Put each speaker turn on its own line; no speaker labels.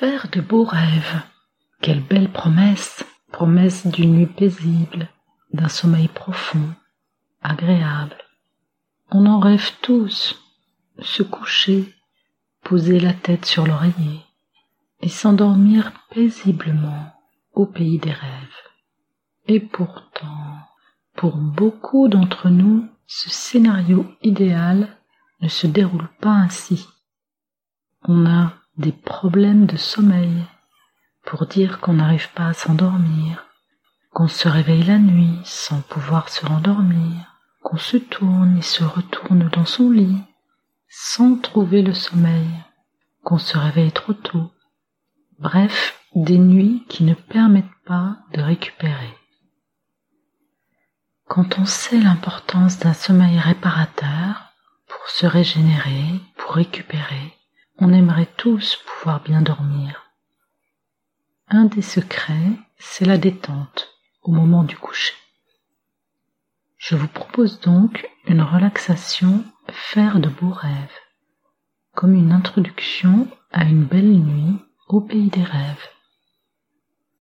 Faire de beaux rêves. Quelle belle promesse. Promesse d'une nuit paisible, d'un sommeil profond, agréable. On en rêve tous. Se coucher, poser la tête sur l'oreiller et s'endormir paisiblement au pays des rêves. Et pourtant, pour beaucoup d'entre nous, ce scénario idéal ne se déroule pas ainsi. On a des problèmes de sommeil pour dire qu'on n'arrive pas à s'endormir, qu'on se réveille la nuit sans pouvoir se rendormir, qu'on se tourne et se retourne dans son lit sans trouver le sommeil, qu'on se réveille trop tôt. Bref, des nuits qui ne permettent pas de récupérer. Quand on sait l'importance d'un sommeil réparateur pour se régénérer, pour récupérer, on aimerait tous pouvoir bien dormir. Un des secrets, c'est la détente au moment du coucher. Je vous propose donc une relaxation faire de beaux rêves, comme une introduction à une belle nuit au pays des rêves.